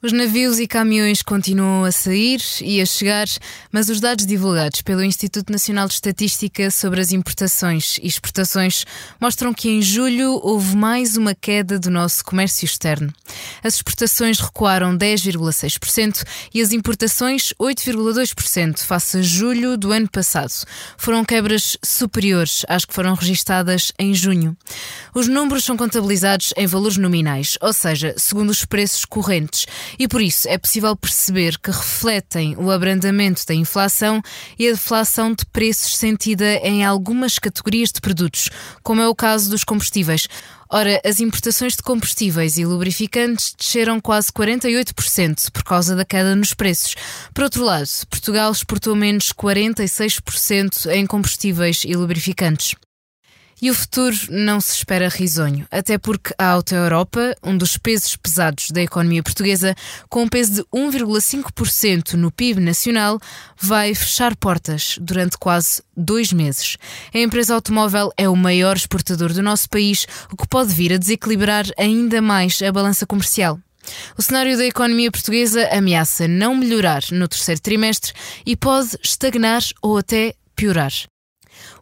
Os navios e caminhões continuam a sair e a chegar, mas os dados divulgados pelo Instituto Nacional de Estatística sobre as importações e exportações mostram que em julho houve mais uma queda do nosso comércio externo. As exportações recuaram 10,6% e as importações 8,2% face a julho do ano passado. Foram quebras superiores às que foram registadas em junho. Os números são contabilizados em valores nominais, ou seja, segundo os preços correntes e por isso é possível perceber que refletem o abrandamento da inflação e a deflação de preços sentida em algumas categorias de produtos, como é o caso dos combustíveis. Ora, as importações de combustíveis e lubrificantes desceram quase 48% por causa da queda nos preços. Por outro lado, Portugal exportou menos 46% em combustíveis e lubrificantes. E o futuro não se espera risonho, até porque a Auto Europa, um dos pesos pesados da economia portuguesa, com um peso de 1,5% no PIB nacional, vai fechar portas durante quase dois meses. A empresa automóvel é o maior exportador do nosso país, o que pode vir a desequilibrar ainda mais a balança comercial. O cenário da economia portuguesa ameaça não melhorar no terceiro trimestre e pode estagnar ou até piorar.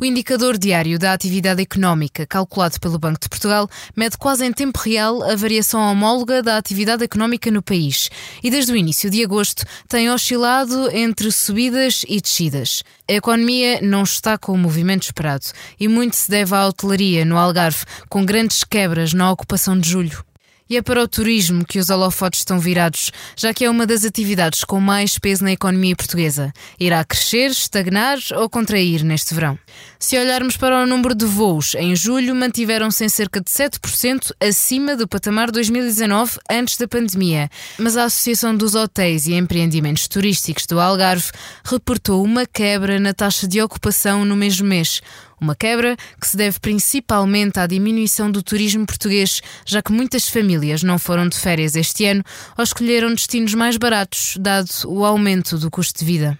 O indicador diário da atividade económica, calculado pelo Banco de Portugal, mede quase em tempo real a variação homóloga da atividade económica no país e, desde o início de agosto, tem oscilado entre subidas e descidas. A economia não está com o movimento esperado e muito se deve à hotelaria no Algarve, com grandes quebras na ocupação de julho. E é para o turismo que os holofotes estão virados, já que é uma das atividades com mais peso na economia portuguesa. Irá crescer, estagnar ou contrair neste verão. Se olharmos para o número de voos, em julho mantiveram-se em cerca de 7% acima do patamar 2019 antes da pandemia. Mas a Associação dos Hotéis e Empreendimentos Turísticos do Algarve reportou uma quebra na taxa de ocupação no mesmo mês. Uma quebra que se deve principalmente à diminuição do turismo português, já que muitas famílias não foram de férias este ano ou escolheram destinos mais baratos, dado o aumento do custo de vida.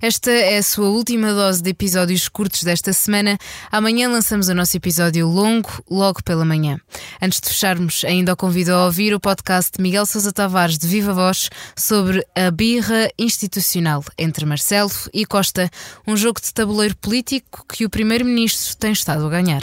Esta é a sua última dose de episódios curtos desta semana. Amanhã lançamos o nosso episódio longo, logo pela manhã. Antes de fecharmos, ainda o convido a ouvir o podcast de Miguel Sousa Tavares de Viva Voz sobre a birra institucional entre Marcelo e Costa, um jogo de tabuleiro político que o Primeiro-Ministro tem estado a ganhar.